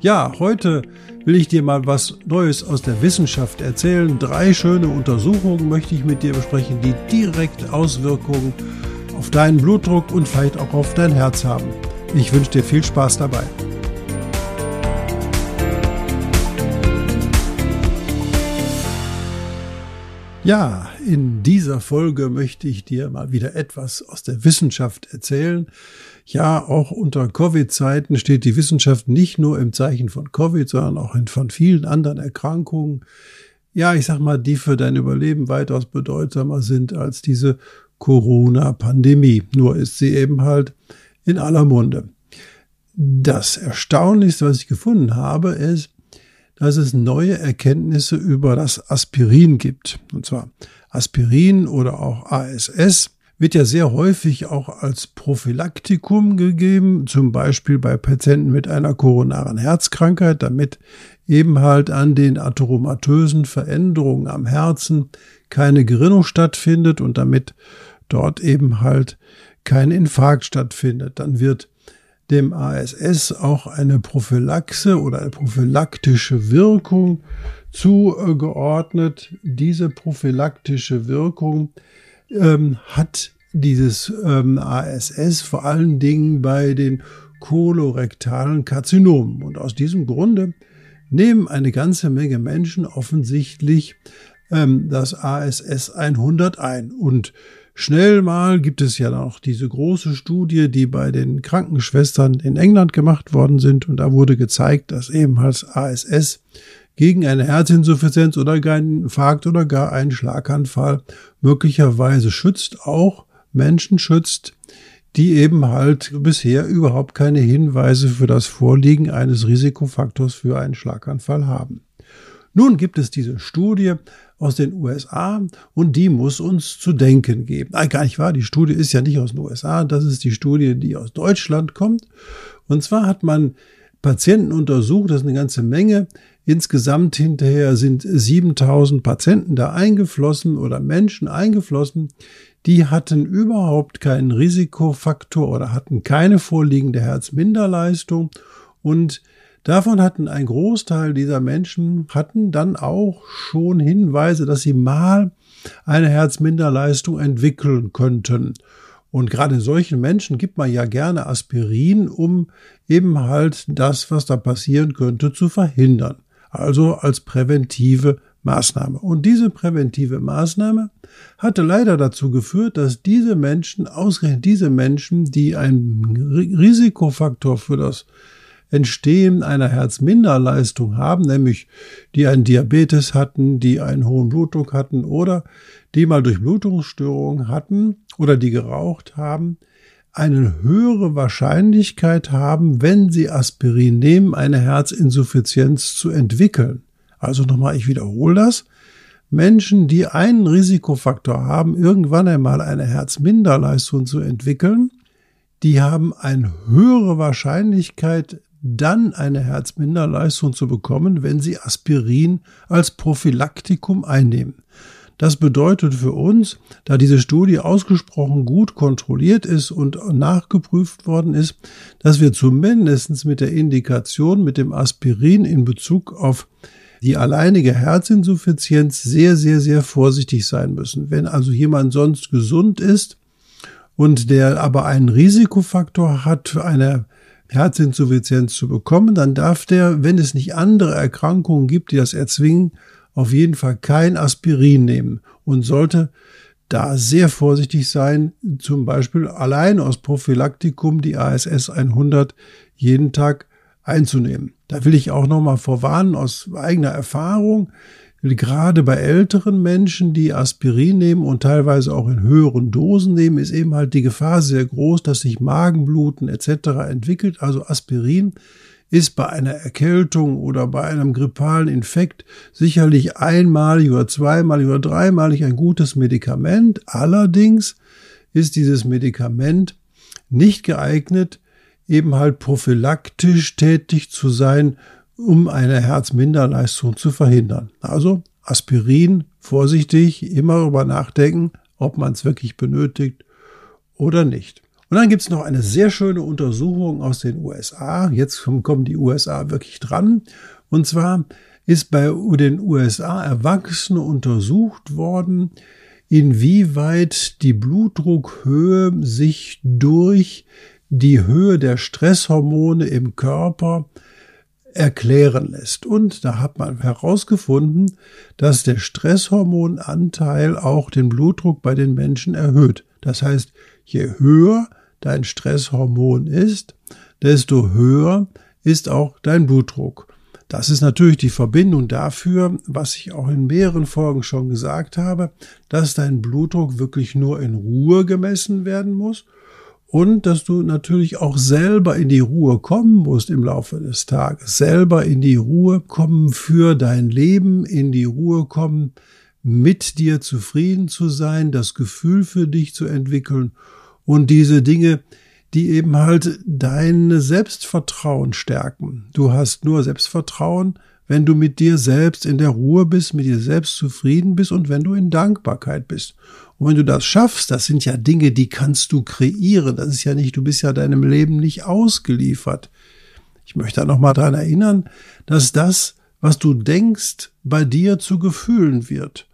Ja, heute will ich dir mal was Neues aus der Wissenschaft erzählen. Drei schöne Untersuchungen möchte ich mit dir besprechen, die direkt Auswirkungen auf deinen Blutdruck und vielleicht auch auf dein Herz haben. Ich wünsche dir viel Spaß dabei. Ja, in dieser Folge möchte ich dir mal wieder etwas aus der Wissenschaft erzählen. Ja, auch unter Covid-Zeiten steht die Wissenschaft nicht nur im Zeichen von Covid, sondern auch von vielen anderen Erkrankungen. Ja, ich sag mal, die für dein Überleben weitaus bedeutsamer sind als diese Corona-Pandemie. Nur ist sie eben halt in aller Munde. Das Erstaunlichste, was ich gefunden habe, ist, dass es neue Erkenntnisse über das Aspirin gibt. Und zwar Aspirin oder auch ASS wird ja sehr häufig auch als Prophylaktikum gegeben, zum Beispiel bei Patienten mit einer koronaren Herzkrankheit, damit eben halt an den atheromatösen Veränderungen am Herzen keine Gerinnung stattfindet und damit dort eben halt kein Infarkt stattfindet. Dann wird dem ASS auch eine Prophylaxe oder eine prophylaktische Wirkung zugeordnet. Diese prophylaktische Wirkung ähm, hat dieses ähm, ASS vor allen Dingen bei den kolorektalen Karzinomen. Und aus diesem Grunde nehmen eine ganze Menge Menschen offensichtlich ähm, das ASS 100 ein. Und Schnell mal gibt es ja noch diese große Studie, die bei den Krankenschwestern in England gemacht worden sind und da wurde gezeigt, dass ebenfalls ASS gegen eine Herzinsuffizienz oder gar einen Infarkt oder gar einen Schlaganfall möglicherweise schützt, auch Menschen schützt, die eben halt bisher überhaupt keine Hinweise für das Vorliegen eines Risikofaktors für einen Schlaganfall haben. Nun gibt es diese Studie aus den USA und die muss uns zu denken geben. Nein, gar nicht wahr. Die Studie ist ja nicht aus den USA. Das ist die Studie, die aus Deutschland kommt. Und zwar hat man Patienten untersucht, das ist eine ganze Menge. Insgesamt hinterher sind 7000 Patienten da eingeflossen oder Menschen eingeflossen, die hatten überhaupt keinen Risikofaktor oder hatten keine vorliegende Herzminderleistung und Davon hatten ein Großteil dieser Menschen hatten dann auch schon Hinweise, dass sie mal eine Herzminderleistung entwickeln könnten. Und gerade in solchen Menschen gibt man ja gerne Aspirin, um eben halt das, was da passieren könnte, zu verhindern. Also als präventive Maßnahme. Und diese präventive Maßnahme hatte leider dazu geführt, dass diese Menschen, ausgerechnet diese Menschen, die einen Risikofaktor für das Entstehen einer Herzminderleistung haben, nämlich die einen Diabetes hatten, die einen hohen Blutdruck hatten oder die mal Durchblutungsstörungen hatten oder die geraucht haben, eine höhere Wahrscheinlichkeit haben, wenn sie Aspirin nehmen, eine Herzinsuffizienz zu entwickeln. Also nochmal, ich wiederhole das. Menschen, die einen Risikofaktor haben, irgendwann einmal eine Herzminderleistung zu entwickeln, die haben eine höhere Wahrscheinlichkeit, dann eine Herzminderleistung zu bekommen, wenn sie Aspirin als Prophylaktikum einnehmen. Das bedeutet für uns, da diese Studie ausgesprochen gut kontrolliert ist und nachgeprüft worden ist, dass wir zumindest mit der Indikation mit dem Aspirin in Bezug auf die alleinige Herzinsuffizienz sehr, sehr, sehr vorsichtig sein müssen. Wenn also jemand sonst gesund ist und der aber einen Risikofaktor hat für eine Herzinsuffizienz zu bekommen, dann darf der, wenn es nicht andere Erkrankungen gibt, die das erzwingen, auf jeden Fall kein Aspirin nehmen und sollte da sehr vorsichtig sein, zum Beispiel allein aus Prophylaktikum die ASS 100 jeden Tag einzunehmen. Da will ich auch nochmal vorwarnen aus eigener Erfahrung gerade bei älteren Menschen, die Aspirin nehmen und teilweise auch in höheren Dosen nehmen, ist eben halt die Gefahr sehr groß, dass sich Magenbluten etc. entwickelt. Also Aspirin ist bei einer Erkältung oder bei einem grippalen Infekt sicherlich einmalig oder zweimalig oder dreimalig ein gutes Medikament. Allerdings ist dieses Medikament nicht geeignet, eben halt prophylaktisch tätig zu sein, um eine Herzminderleistung zu verhindern. Also Aspirin, vorsichtig, immer darüber nachdenken, ob man es wirklich benötigt oder nicht. Und dann gibt's noch eine sehr schöne Untersuchung aus den USA. Jetzt kommen die USA wirklich dran. Und zwar ist bei den USA Erwachsene untersucht worden, inwieweit die Blutdruckhöhe sich durch die Höhe der Stresshormone im Körper erklären lässt. Und da hat man herausgefunden, dass der Stresshormonanteil auch den Blutdruck bei den Menschen erhöht. Das heißt, je höher dein Stresshormon ist, desto höher ist auch dein Blutdruck. Das ist natürlich die Verbindung dafür, was ich auch in mehreren Folgen schon gesagt habe, dass dein Blutdruck wirklich nur in Ruhe gemessen werden muss und dass du natürlich auch selber in die Ruhe kommen musst im Laufe des Tages, selber in die Ruhe kommen für dein Leben, in die Ruhe kommen, mit dir zufrieden zu sein, das Gefühl für dich zu entwickeln und diese Dinge, die eben halt dein Selbstvertrauen stärken. Du hast nur Selbstvertrauen, wenn du mit dir selbst in der Ruhe bist, mit dir selbst zufrieden bist und wenn du in Dankbarkeit bist. Und wenn du das schaffst, das sind ja Dinge, die kannst du kreieren. Das ist ja nicht, du bist ja deinem Leben nicht ausgeliefert. Ich möchte da nochmal dran erinnern, dass das, was du denkst, bei dir zu Gefühlen wird.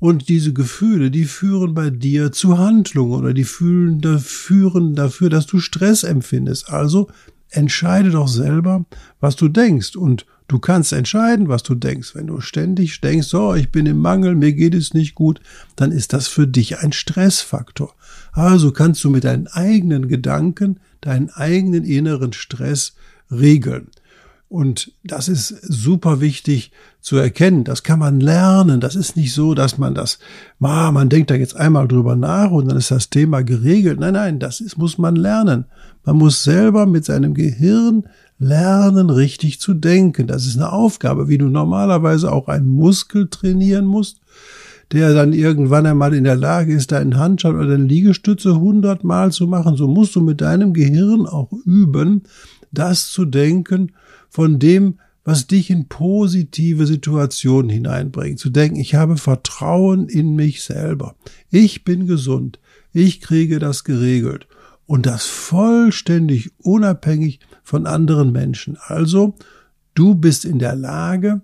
Und diese Gefühle, die führen bei dir zu Handlungen oder die fühlen, da, führen dafür, dass du Stress empfindest. Also entscheide doch selber, was du denkst. Und du kannst entscheiden, was du denkst. Wenn du ständig denkst, so, ich bin im Mangel, mir geht es nicht gut, dann ist das für dich ein Stressfaktor. Also kannst du mit deinen eigenen Gedanken deinen eigenen inneren Stress regeln. Und das ist super wichtig zu erkennen. Das kann man lernen. Das ist nicht so, dass man das, man denkt da jetzt einmal drüber nach und dann ist das Thema geregelt. Nein, nein, das ist, muss man lernen. Man muss selber mit seinem Gehirn lernen, richtig zu denken. Das ist eine Aufgabe, wie du normalerweise auch einen Muskel trainieren musst, der dann irgendwann einmal in der Lage ist, deinen Handstand oder deine Liegestütze hundertmal zu machen. So musst du mit deinem Gehirn auch üben, das zu denken, von dem, was dich in positive Situationen hineinbringt. Zu denken, ich habe Vertrauen in mich selber. Ich bin gesund. Ich kriege das geregelt. Und das vollständig unabhängig von anderen Menschen. Also, du bist in der Lage,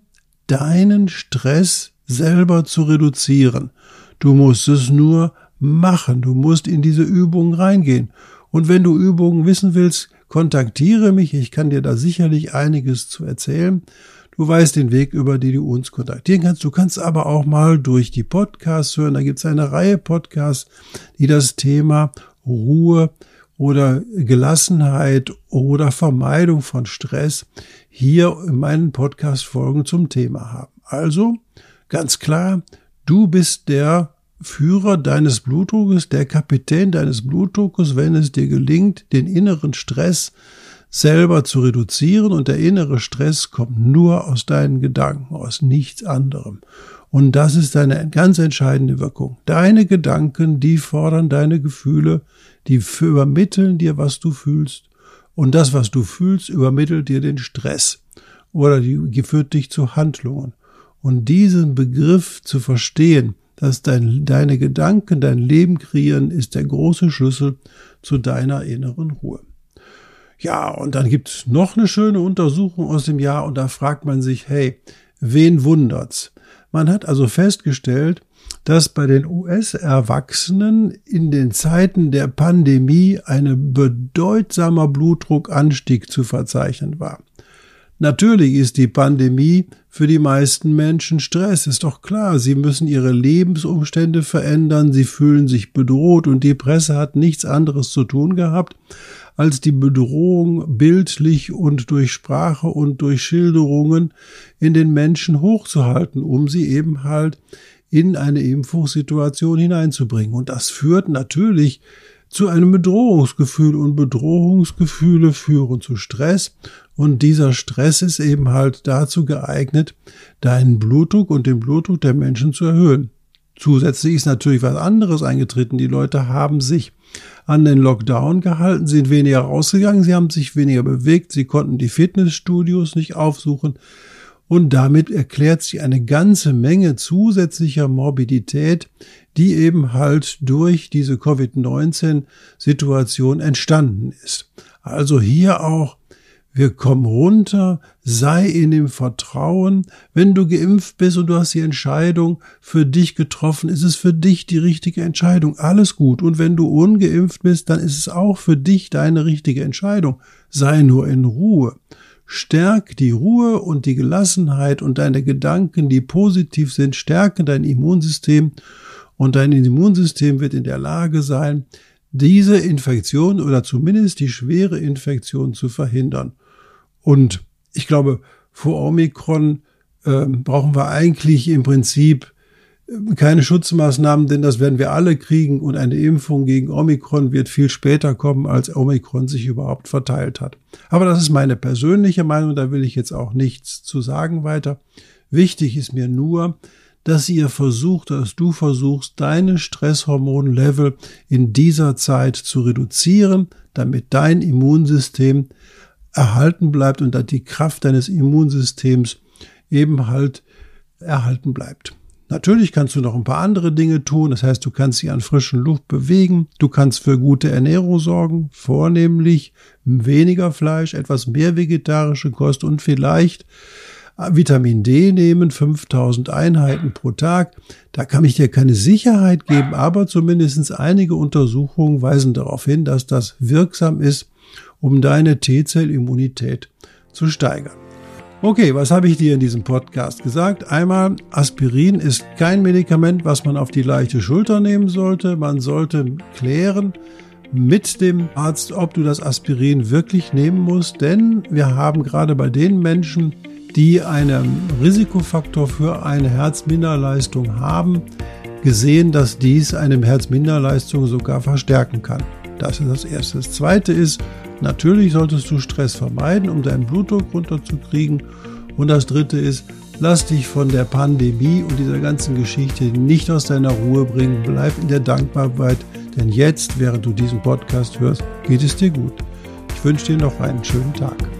deinen Stress selber zu reduzieren. Du musst es nur machen. Du musst in diese Übungen reingehen. Und wenn du Übungen wissen willst, kontaktiere mich. Ich kann dir da sicherlich einiges zu erzählen. Du weißt den Weg, über den du uns kontaktieren kannst. Du kannst aber auch mal durch die Podcasts hören. Da gibt es eine Reihe Podcasts, die das Thema Ruhe oder Gelassenheit oder Vermeidung von Stress hier in meinen Podcast-Folgen zum Thema haben. Also, ganz klar, du bist der Führer deines Blutdruckes, der Kapitän deines Blutdruckes, wenn es dir gelingt, den inneren Stress selber zu reduzieren und der innere Stress kommt nur aus deinen Gedanken, aus nichts anderem. Und das ist eine ganz entscheidende Wirkung. Deine Gedanken, die fordern deine Gefühle, die übermitteln dir, was du fühlst. Und das, was du fühlst, übermittelt dir den Stress oder die, führt dich zu Handlungen. Und diesen Begriff zu verstehen, dass dein, deine Gedanken dein Leben kreieren, ist der große Schlüssel zu deiner inneren Ruhe. Ja, und dann gibt es noch eine schöne Untersuchung aus dem Jahr und da fragt man sich, hey, wen wundert's? Man hat also festgestellt, dass bei den US-Erwachsenen in den Zeiten der Pandemie ein bedeutsamer Blutdruckanstieg zu verzeichnen war. Natürlich ist die Pandemie für die meisten Menschen Stress, ist doch klar. Sie müssen ihre Lebensumstände verändern, sie fühlen sich bedroht und die Presse hat nichts anderes zu tun gehabt, als die Bedrohung bildlich und durch Sprache und durch Schilderungen in den Menschen hochzuhalten, um sie eben halt in eine Impfungssituation hineinzubringen. Und das führt natürlich zu einem Bedrohungsgefühl und Bedrohungsgefühle führen zu Stress und dieser Stress ist eben halt dazu geeignet, deinen Blutdruck und den Blutdruck der Menschen zu erhöhen. Zusätzlich ist natürlich was anderes eingetreten. Die Leute haben sich an den Lockdown gehalten, sind weniger rausgegangen, sie haben sich weniger bewegt, sie konnten die Fitnessstudios nicht aufsuchen. Und damit erklärt sich eine ganze Menge zusätzlicher Morbidität, die eben halt durch diese Covid-19-Situation entstanden ist. Also hier auch wir kommen runter, sei in dem Vertrauen, wenn du geimpft bist und du hast die Entscheidung für dich getroffen, ist es für dich die richtige Entscheidung. Alles gut. Und wenn du ungeimpft bist, dann ist es auch für dich deine richtige Entscheidung. Sei nur in Ruhe. Stärk die Ruhe und die Gelassenheit und deine Gedanken, die positiv sind, stärken dein Immunsystem und dein Immunsystem wird in der Lage sein, diese Infektion oder zumindest die schwere Infektion zu verhindern. Und ich glaube, vor Omikron äh, brauchen wir eigentlich im Prinzip äh, keine Schutzmaßnahmen, denn das werden wir alle kriegen und eine Impfung gegen Omikron wird viel später kommen, als Omikron sich überhaupt verteilt hat. Aber das ist meine persönliche Meinung, da will ich jetzt auch nichts zu sagen weiter. Wichtig ist mir nur, dass ihr versucht, dass du versuchst, deine Stresshormonlevel in dieser Zeit zu reduzieren, damit dein Immunsystem erhalten bleibt und dass die Kraft deines Immunsystems eben halt erhalten bleibt. Natürlich kannst du noch ein paar andere Dinge tun. Das heißt, du kannst dich an frischen Luft bewegen. Du kannst für gute Ernährung sorgen, vornehmlich weniger Fleisch, etwas mehr vegetarische Kost und vielleicht Vitamin D nehmen, 5000 Einheiten pro Tag. Da kann ich dir keine Sicherheit geben, aber zumindest einige Untersuchungen weisen darauf hin, dass das wirksam ist, um deine T-Zellimmunität zu steigern. Okay, was habe ich dir in diesem Podcast gesagt? Einmal, Aspirin ist kein Medikament, was man auf die leichte Schulter nehmen sollte. Man sollte klären mit dem Arzt, ob du das Aspirin wirklich nehmen musst, denn wir haben gerade bei den Menschen, die einen Risikofaktor für eine Herzminderleistung haben, gesehen, dass dies eine Herzminderleistung sogar verstärken kann. Das ist das Erste. Das Zweite ist, natürlich solltest du Stress vermeiden, um deinen Blutdruck runterzukriegen. Und das Dritte ist, lass dich von der Pandemie und dieser ganzen Geschichte nicht aus deiner Ruhe bringen. Bleib in der Dankbarkeit, denn jetzt, während du diesen Podcast hörst, geht es dir gut. Ich wünsche dir noch einen schönen Tag.